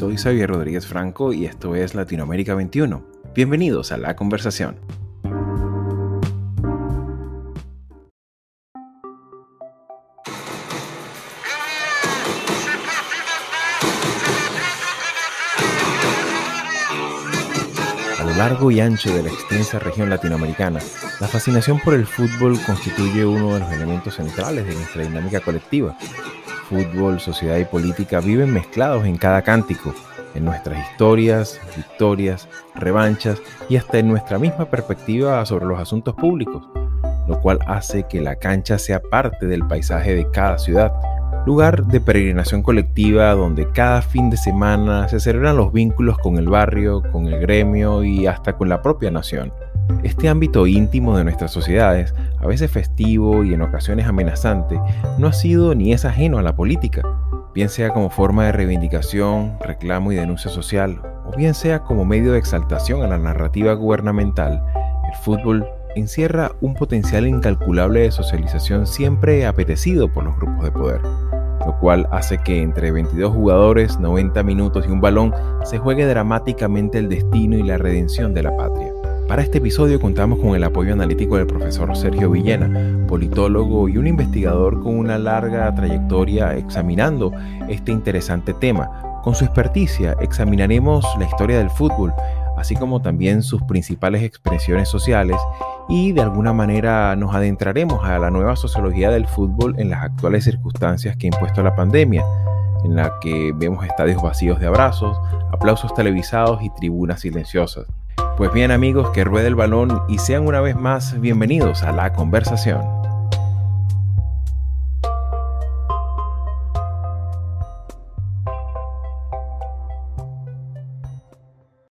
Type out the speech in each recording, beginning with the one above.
soy Xavier Rodríguez Franco y esto es Latinoamérica 21. Bienvenidos a la conversación. A lo largo y ancho de la extensa región latinoamericana, la fascinación por el fútbol constituye uno de los elementos centrales de nuestra dinámica colectiva fútbol, sociedad y política viven mezclados en cada cántico, en nuestras historias, victorias, revanchas y hasta en nuestra misma perspectiva sobre los asuntos públicos, lo cual hace que la cancha sea parte del paisaje de cada ciudad, lugar de peregrinación colectiva donde cada fin de semana se celebran los vínculos con el barrio, con el gremio y hasta con la propia nación. Este ámbito íntimo de nuestras sociedades, a veces festivo y en ocasiones amenazante, no ha sido ni es ajeno a la política, bien sea como forma de reivindicación, reclamo y denuncia social, o bien sea como medio de exaltación a la narrativa gubernamental, el fútbol encierra un potencial incalculable de socialización siempre apetecido por los grupos de poder, lo cual hace que entre 22 jugadores, 90 minutos y un balón se juegue dramáticamente el destino y la redención de la patria. Para este episodio contamos con el apoyo analítico del profesor Sergio Villena, politólogo y un investigador con una larga trayectoria examinando este interesante tema. Con su experticia examinaremos la historia del fútbol, así como también sus principales expresiones sociales y de alguna manera nos adentraremos a la nueva sociología del fútbol en las actuales circunstancias que ha impuesto la pandemia, en la que vemos estadios vacíos de abrazos, aplausos televisados y tribunas silenciosas. Pues bien amigos, que ruede el balón y sean una vez más bienvenidos a la conversación.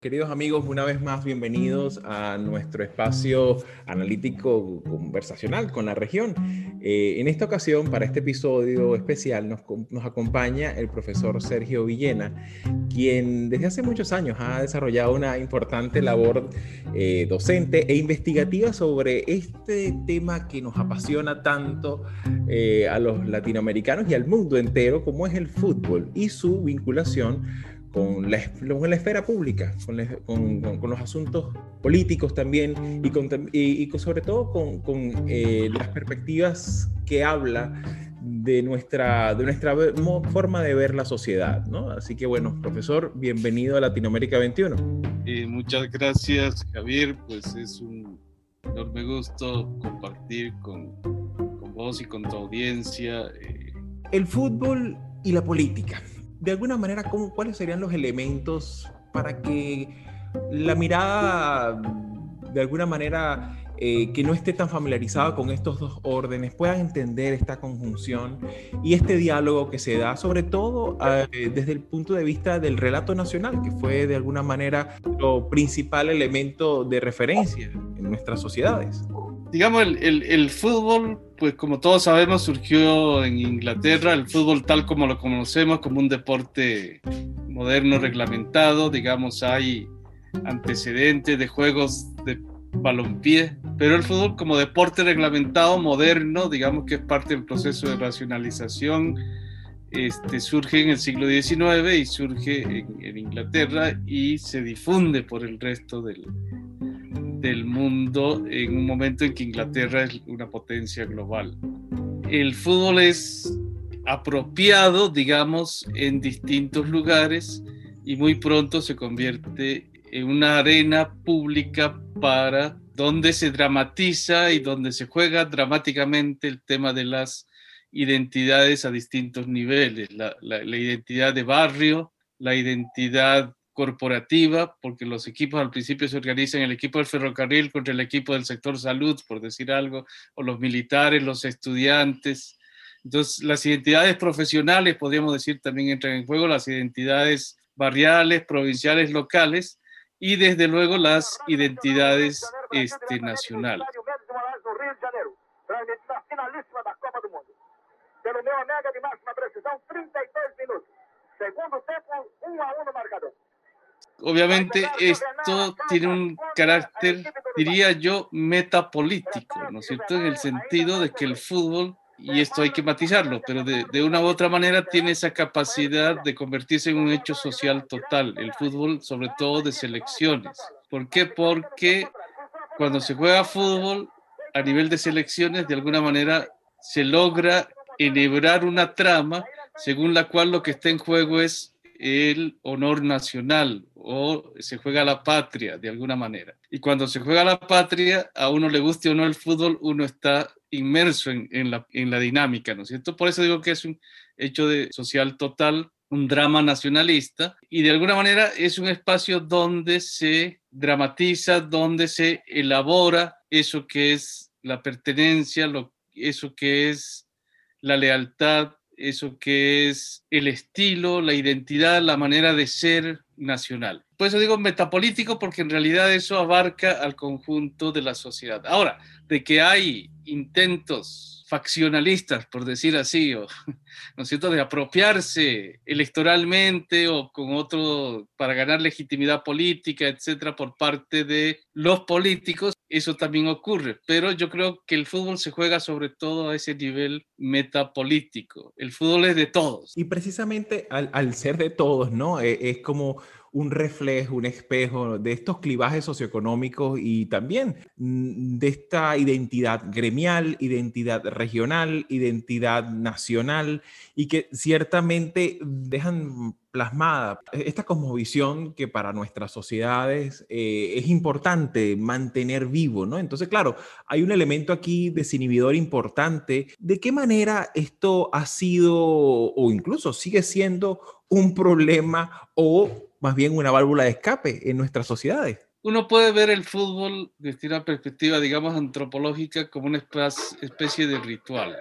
Queridos amigos, una vez más bienvenidos a nuestro espacio analítico conversacional con la región. Eh, en esta ocasión, para este episodio especial, nos, nos, acompaña el profesor Sergio Villena, quien desde hace muchos años ha desarrollado una importante labor eh, docente e investigativa sobre este tema que nos apasiona tanto eh, a los latinoamericanos y al mundo entero, como es el fútbol y su vinculación con la, la esfera pública, con, con, los asuntos políticos también y, con, y, sobre todo con, eh, las perspectivas que habla de nuestra, de nuestra forma de ver la sociedad. ¿no? Así que bueno, profesor, bienvenido a Latinoamérica 21. Eh, muchas gracias, Javier. Pues es un enorme gusto compartir con, con vos y con tu audiencia. Eh. El fútbol y la política de alguna manera, ¿cómo, ¿cuáles serían los elementos para que la mirada, de alguna manera, eh, que no esté tan familiarizada con estos dos órdenes, puedan entender esta conjunción y este diálogo que se da, sobre todo eh, desde el punto de vista del relato nacional, que fue de alguna manera lo principal elemento de referencia en nuestras sociedades? Digamos, el, el, fútbol, pues como todos sabemos, surgió en Inglaterra, el fútbol tal como lo conocemos, como un deporte moderno, reglamentado, digamos, hay antecedentes de juegos de balompié, pero el fútbol como deporte reglamentado, moderno, digamos que es parte del proceso de racionalización, este, surge en el siglo XIX y surge en, en Inglaterra y se difunde por el resto del, del mundo en un momento en que Inglaterra es una potencia global. El fútbol es apropiado, digamos, en distintos lugares y muy pronto se convierte en una arena pública para donde se dramatiza y donde se juega dramáticamente el tema de las identidades a distintos niveles, la, la identidad de barrio, la identidad corporativa, porque los equipos al principio se organizan el equipo del ferrocarril contra el equipo del sector salud, por decir algo, o los militares, los estudiantes. Entonces, las identidades profesionales, podríamos decir, también entran en juego, las identidades barriales, provinciales, locales, y desde luego las identidades este, nacionales. Segundo tempo, 1 a 1 marcador. Obviamente esto tiene un carácter, diría yo, metapolítico, ¿no es cierto? En el sentido de que el fútbol y esto hay que matizarlo, pero de, de, una u otra manera tiene esa capacidad de convertirse en un hecho social total, el fútbol sobre todo de selecciones. ¿Por qué? Porque cuando se juega fútbol a nivel de selecciones, de alguna manera se logra enhebrar una trama según la cual lo que está en juego es el honor nacional o se juega la patria de alguna manera. Y cuando se juega la patria, a uno le guste o no el fútbol, uno está inmerso en, en, la, en la dinámica, ¿no es cierto? Por eso digo que es un hecho de social total, un drama nacionalista, y de alguna manera es un espacio donde se dramatiza, donde se elabora eso que es la pertenencia, lo, eso que es la lealtad, eso que es el estilo, la identidad, la manera de ser nacional. Por eso digo metapolítico, porque en realidad eso abarca al conjunto de la sociedad. Ahora, de que hay intentos faccionalistas, por decir así, o, ¿no es cierto?, de apropiarse electoralmente o con otro, para ganar legitimidad política, etcétera, por parte de los políticos, eso también ocurre. Pero yo creo que el fútbol se juega sobre todo a ese nivel metapolítico. El fútbol es de todos. Y precisamente al, al ser de todos, ¿no? Es, es como un reflejo, un espejo de estos clivajes socioeconómicos y también mm, de esta identidad gremial, identidad regional, identidad nacional y que ciertamente dejan plasmada esta cosmovisión que para nuestras sociedades eh, es importante mantener vivo, ¿no? Entonces, claro, hay un elemento aquí desinhibidor importante. ¿De qué manera esto ha sido o incluso sigue siendo un problema o más bien una válvula de escape en nuestras sociedades. Uno puede ver el fútbol desde una perspectiva, digamos, antropológica como una especie de ritual.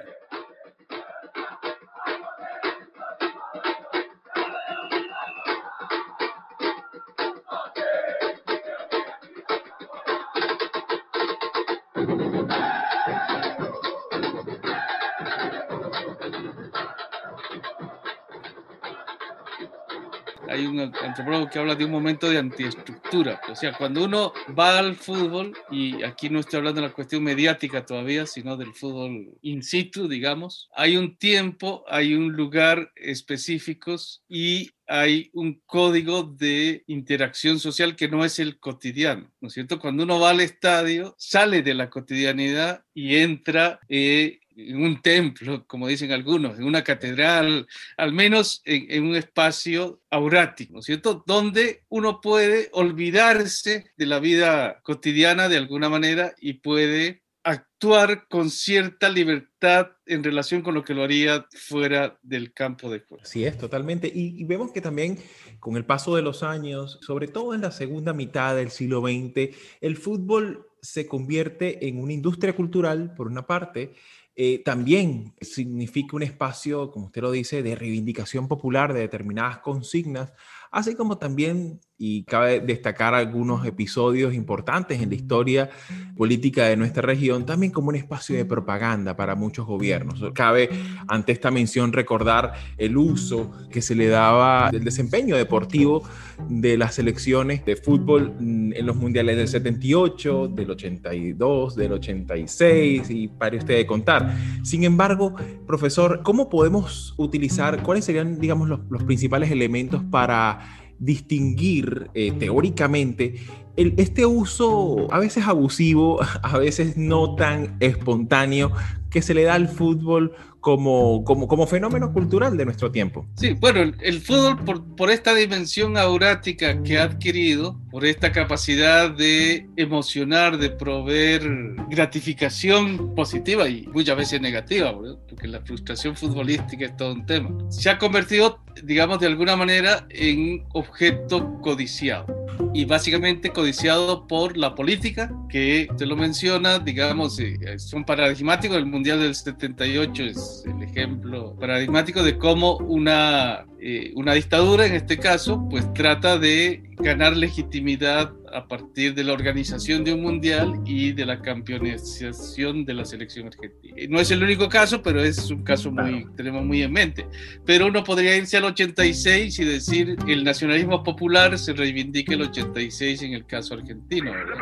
Hay un antropólogo que habla de un momento de antiestructura. O sea, cuando uno va al fútbol, y aquí no estoy hablando de la cuestión mediática todavía, sino del fútbol in situ, digamos, hay un tiempo, hay un lugar específicos y hay un código de interacción social que no es el cotidiano, ¿no es cierto? Cuando uno va al estadio, sale de la cotidianidad y entra eh, en un templo, como dicen algunos, en una catedral, al menos en, en, un espacio aurático, ¿no es cierto? Donde uno puede olvidarse de la vida cotidiana de alguna manera y puede actuar con cierta libertad en relación con lo que lo haría fuera del campo de juego. Sí, es totalmente. Y, y, vemos que también con el paso de los años, sobre todo en la segunda mitad del siglo XX, el fútbol se convierte en una industria cultural, por una parte, eh, también significa un espacio, como usted lo dice, de reivindicación popular de determinadas consignas, así como también y cabe destacar algunos episodios importantes en la historia política de nuestra región, también como un espacio de propaganda para muchos gobiernos. Cabe ante esta mención recordar el uso que se le daba del desempeño deportivo de las selecciones de fútbol en los mundiales del 78, del 82, del 86 y para usted de contar. Sin embargo, profesor, ¿cómo podemos utilizar, cuáles serían, digamos, los, los principales elementos para distinguir eh, teóricamente el, este uso a veces abusivo, a veces no tan espontáneo que se le da al fútbol como, como, como fenómeno cultural de nuestro tiempo. Sí, bueno, el, el fútbol por, por, esta dimensión aurática que ha adquirido, por esta capacidad de emocionar, de proveer gratificación positiva y muchas veces negativa, ¿verdad? porque la frustración futbolística es todo un tema, se ha convertido, digamos, de alguna manera en objeto codiciado y básicamente codiciado por la política, que usted lo menciona, digamos, eh, son paradigmáticos. El Mundial del 78 es el ejemplo paradigmático de cómo una, eh, una dictadura, en este caso, pues trata de ganar legitimidad a partir de la organización de un mundial y de la campeonización de la selección argentina. No es el único caso, pero es un caso muy, tenemos muy en mente. Pero uno podría irse al 86 y decir el nacionalismo popular se reivindica el 86 en el caso argentino. ¿verdad?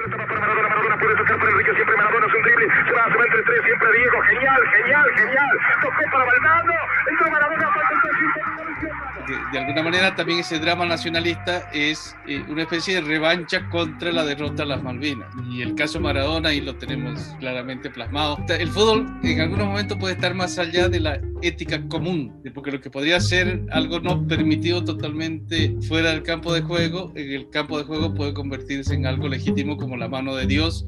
Drible, se va, entre tres, siempre Diego, genial, genial, genial, tocó para Valdano, de, de, alguna manera también ese drama nacionalista es eh, una especie de revancha contra la derrota de las Malvinas. Y el caso Maradona ahí lo tenemos claramente plasmado. El fútbol en algunos momentos puede estar más allá de la ética común, porque lo que podría ser algo no permitido totalmente fuera del campo de juego, en el campo de juego puede convertirse en algo legítimo como la mano de Dios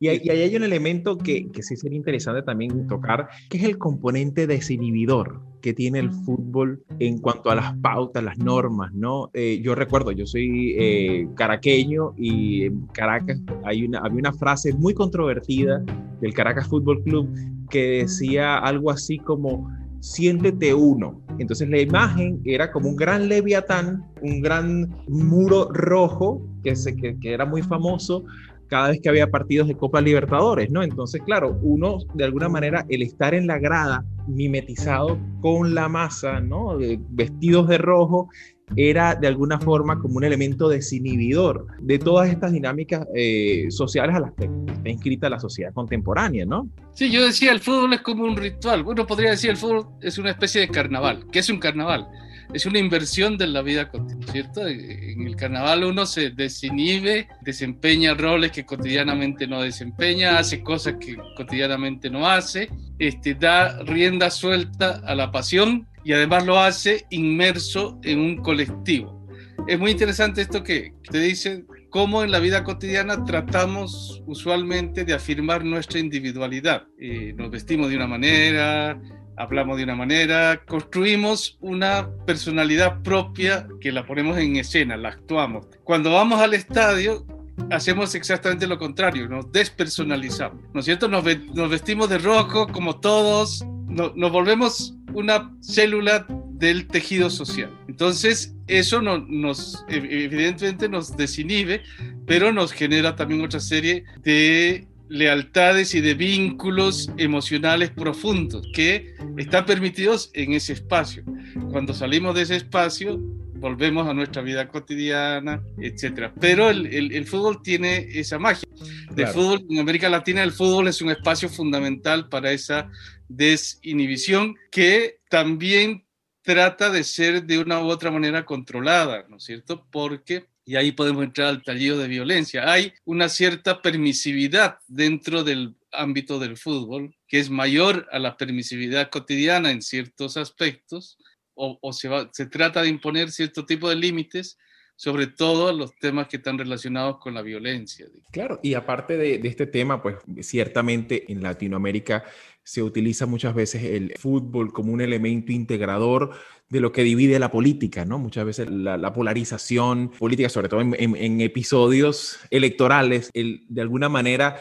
Y ahí, hay un elemento que, que, sí sería interesante también tocar, que es el componente desinhibidor que tiene el fútbol en cuanto a las pautas, las normas, ¿no? Eh, yo recuerdo, yo soy eh, caraqueño y en Caracas hay una, había una frase muy controvertida del Caracas Fútbol Club que decía algo así como siéntete uno. Entonces la imagen era como un gran leviatán, un gran muro rojo que, se, que, que era muy famoso cada vez que había partidos de Copa Libertadores, ¿no? Entonces, claro, uno de alguna manera, el estar en la grada mimetizado con la masa, ¿no? Vestidos de rojo, era de alguna forma como un elemento desinhibidor de todas estas dinámicas eh, sociales a las que está inscrita la sociedad contemporánea, ¿no? Sí, yo decía, el fútbol es como un ritual. Bueno, podría decir, el fútbol es una especie de carnaval. ¿Qué es un carnaval? Es una inversión de la vida cotidiana, ¿cierto? En el carnaval uno se desinhibe, desempeña roles que cotidianamente no desempeña, hace cosas que cotidianamente no hace, este, da rienda suelta a la pasión y además lo hace inmerso en un colectivo. Es muy interesante esto que te dice, cómo en la vida cotidiana tratamos usualmente de afirmar nuestra individualidad. Eh, nos vestimos de una manera, hablamos de una manera, construimos una personalidad propia que la ponemos en escena, la actuamos. Cuando vamos al estadio, hacemos exactamente lo contrario, nos despersonalizamos, ¿no es cierto? Nos, vestimos de rojo como todos, nos volvemos una célula del tejido social. Entonces, eso no, nos, evidentemente nos desinhibe, pero nos genera también otra serie de lealtades y de vínculos emocionales profundos que están permitidos en ese espacio. Cuando salimos de ese espacio, volvemos a nuestra vida cotidiana, etc. Pero el, el, fútbol tiene esa magia. De fútbol, en América Latina el fútbol es un espacio fundamental para esa desinhibición que también trata de ser de una u otra manera controlada, ¿no es cierto? Porque y ahí podemos entrar al tallido de violencia. Hay una cierta permisividad dentro del ámbito del fútbol que es mayor a la permisividad cotidiana en ciertos aspectos o, se, trata de imponer cierto tipo de límites sobre todo los temas que están relacionados con la violencia. Claro, y aparte de, este tema, pues ciertamente en Latinoamérica se utiliza muchas veces el fútbol como un elemento integrador de lo que divide la política, ¿no? Muchas veces la, polarización política, sobre todo en, episodios electorales, el, de alguna manera,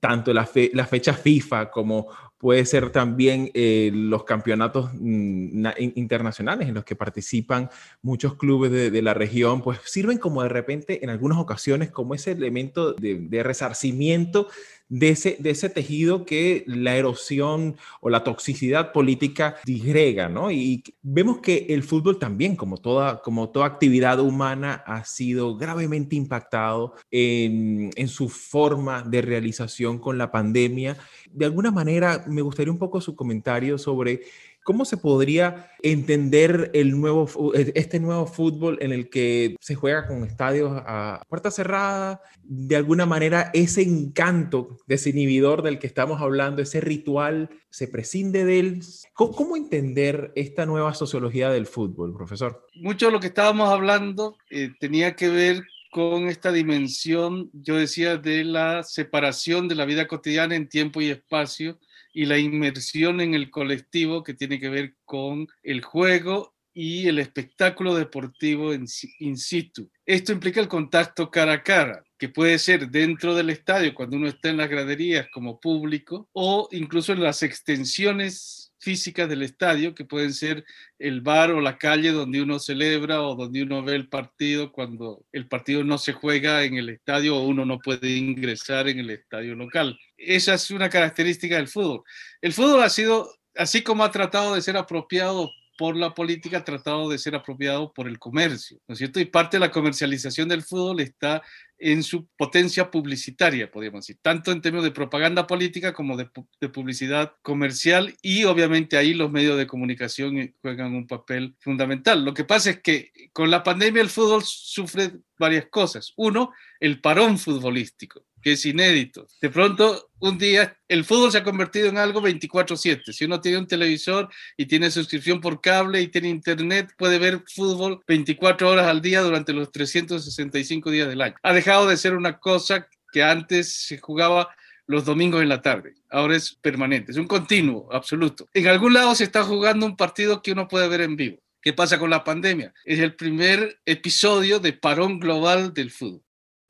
tanto la, la fecha FIFA como puede ser también eh, los campeonatos mm, internacionales en los que participan muchos clubes de, la región, pues sirven como de repente en algunas ocasiones como ese elemento de, resarcimiento de ese, de ese tejido que la erosión o la toxicidad política disgrega, ¿no? Y vemos que el fútbol también, como toda, como toda actividad humana, ha sido gravemente impactado en, en su forma de realización con la pandemia de alguna manera me gustaría un poco su comentario sobre cómo se podría entender el nuevo, e, este nuevo fútbol en el que se juega con estadios a puerta cerrada, de alguna manera ese encanto desinhibidor del que estamos hablando, ese ritual, se prescinde de él. ¿Cómo, entender esta nueva sociología del fútbol, profesor? Mucho de lo que estábamos hablando eh, tenía que ver con esta dimensión, yo decía, de la separación de la vida cotidiana en tiempo y espacio y la inmersión en el colectivo que tiene que ver con el juego y el espectáculo deportivo in situ. Esto implica el contacto cara a cara, que puede ser dentro del estadio cuando uno está en las graderías como público o incluso en las extensiones físicas del estadio, que pueden ser el bar o la calle donde uno celebra o donde uno ve el partido cuando el partido no se juega en el estadio o uno no puede ingresar en el estadio local. Esa es una característica del fútbol. El fútbol ha sido, así como ha tratado de ser apropiado por la política ha tratado de ser apropiado por el comercio, ¿no es cierto? Y parte de la comercialización del fútbol está en su potencia publicitaria, podríamos decir, tanto en términos de propaganda política como de, de, publicidad comercial y obviamente ahí los medios de comunicación juegan un papel fundamental. Lo que pasa es que con la pandemia el fútbol sufre varias cosas. Uno, el parón futbolístico que es inédito. De pronto, un día, el fútbol se ha convertido en algo 24/7. Si uno tiene un televisor y tiene suscripción por cable y tiene internet, puede ver fútbol 24 horas al día durante los 365 días del año. Ha dejado de ser una cosa que antes se jugaba los domingos en la tarde. Ahora es permanente, es un continuo absoluto. En algún lado se está jugando un partido que uno puede ver en vivo. ¿Qué pasa con la pandemia? Es el primer episodio de parón global del fútbol.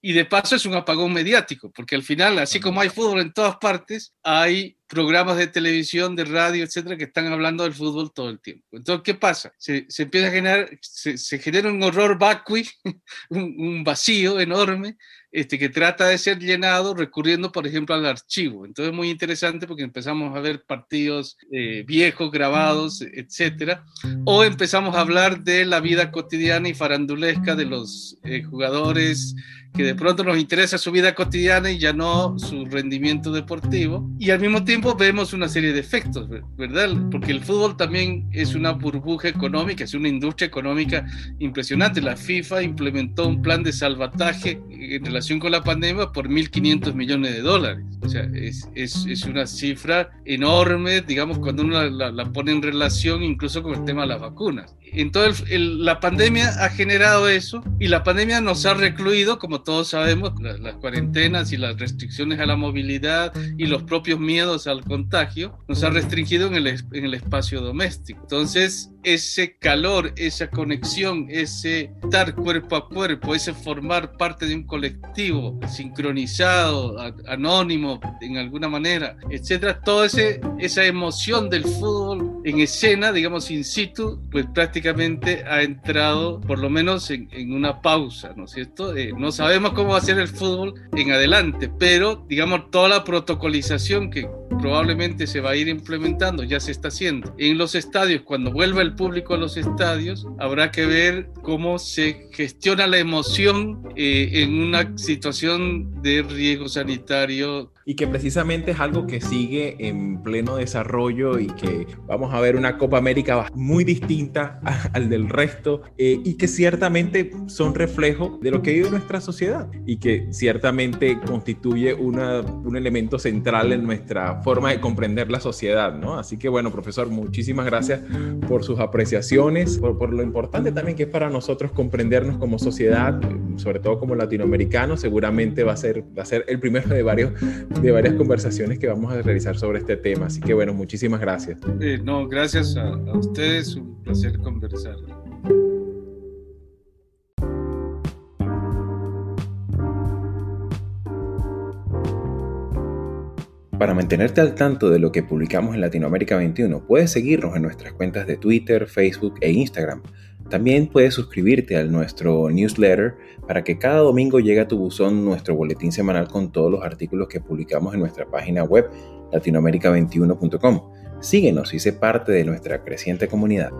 Y de paso es un apagón mediático, porque al final, así como hay fútbol en todas partes, hay programas de televisión, de radio, etcétera, que están hablando del fútbol todo el tiempo. Entonces, ¿qué pasa? Se, se empieza a generar, se, se, genera un horror vacui, un, un vacío enorme, este, que trata de ser llenado recurriendo, por ejemplo, al archivo. Entonces es muy interesante porque empezamos a ver partidos eh, viejos, grabados, etcétera, o empezamos a hablar de la vida cotidiana y farandulesca de los eh, jugadores que de pronto nos interesa su vida cotidiana y ya no su rendimiento deportivo. Y al mismo tiempo vemos una serie de efectos, ¿verdad? Porque el fútbol también es una burbuja económica, es una industria económica impresionante. La FIFA implementó un plan de salvataje en relación con la pandemia por 1.500 millones de dólares. O sea, es, es, una cifra enorme, digamos, cuando uno la, pone en relación incluso con el tema de las vacunas. Entonces, el, la pandemia ha generado eso y la pandemia nos ha recluido, como todos sabemos, las, las, cuarentenas y las restricciones a la movilidad y los propios miedos al contagio, nos ha restringido en el, en el espacio doméstico. Entonces, ese calor, esa conexión, ese estar cuerpo a cuerpo, ese formar parte de un colectivo sincronizado, a, anónimo en alguna manera, etcétera, toda esa emoción del fútbol en escena, digamos in situ, pues prácticamente ha entrado por lo menos en, una pausa, ¿no es cierto? Eh, no sabemos cómo va a ser el fútbol en adelante, pero digamos toda la protocolización que probablemente se va a ir implementando, ya se está haciendo. En los estadios, cuando vuelva el público a los estadios, habrá que ver cómo se gestiona la emoción eh, en una situación de riesgo sanitario y que precisamente es algo que sigue en pleno desarrollo y que vamos a ver una Copa América muy distinta al del resto eh, y que ciertamente son reflejo de lo que vive nuestra sociedad y que ciertamente constituye una, un elemento central en nuestra forma de comprender la sociedad, ¿no? Así que bueno, profesor, muchísimas gracias por sus apreciaciones, por, por lo importante también que es para nosotros comprendernos como sociedad, sobre todo como latinoamericanos, seguramente va a ser, va a ser el primero de varios de varias conversaciones que vamos a realizar sobre este tema. Así que bueno, muchísimas gracias. Eh, no, gracias a, a ustedes, un placer conversar. Para mantenerte al tanto de lo que publicamos en Latinoamérica 21, puedes seguirnos en nuestras cuentas de Twitter, Facebook e Instagram. También puedes suscribirte a nuestro newsletter para que cada domingo llegue a tu buzón nuestro boletín semanal con todos los artículos que publicamos en nuestra página web latinoamerica21.com. Síguenos y sé parte de nuestra creciente comunidad.